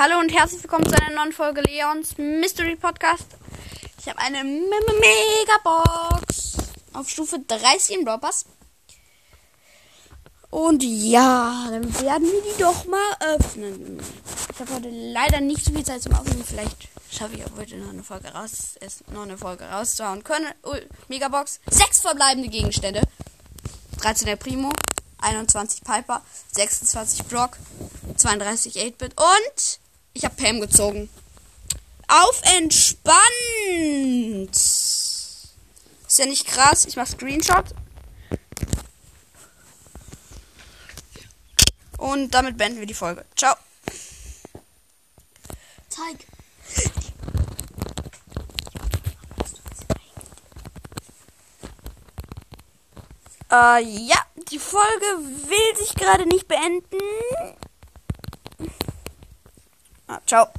Hallo und herzlich willkommen zu einer neuen Folge Leons Mystery Podcast. Ich habe eine Me Me Mega Box auf Stufe 30 im Pass. Und ja, dann werden wir die doch mal öffnen. Ich habe heute leider nicht so viel Zeit zum Aufnehmen. Vielleicht schaffe ich auch heute noch eine Folge raus, es noch eine Folge rauszuhauen können. Oh, Megabox, sechs verbleibende Gegenstände. 13 der Primo, 21 Piper, 26 Brock, 32 8-Bit und Pam gezogen. Auf entspannt. Ist ja nicht krass. Ich mache Screenshot. Und damit beenden wir die Folge. Ciao. Zeig. Äh, ja, die Folge will sich gerade nicht beenden. Ah, ciao.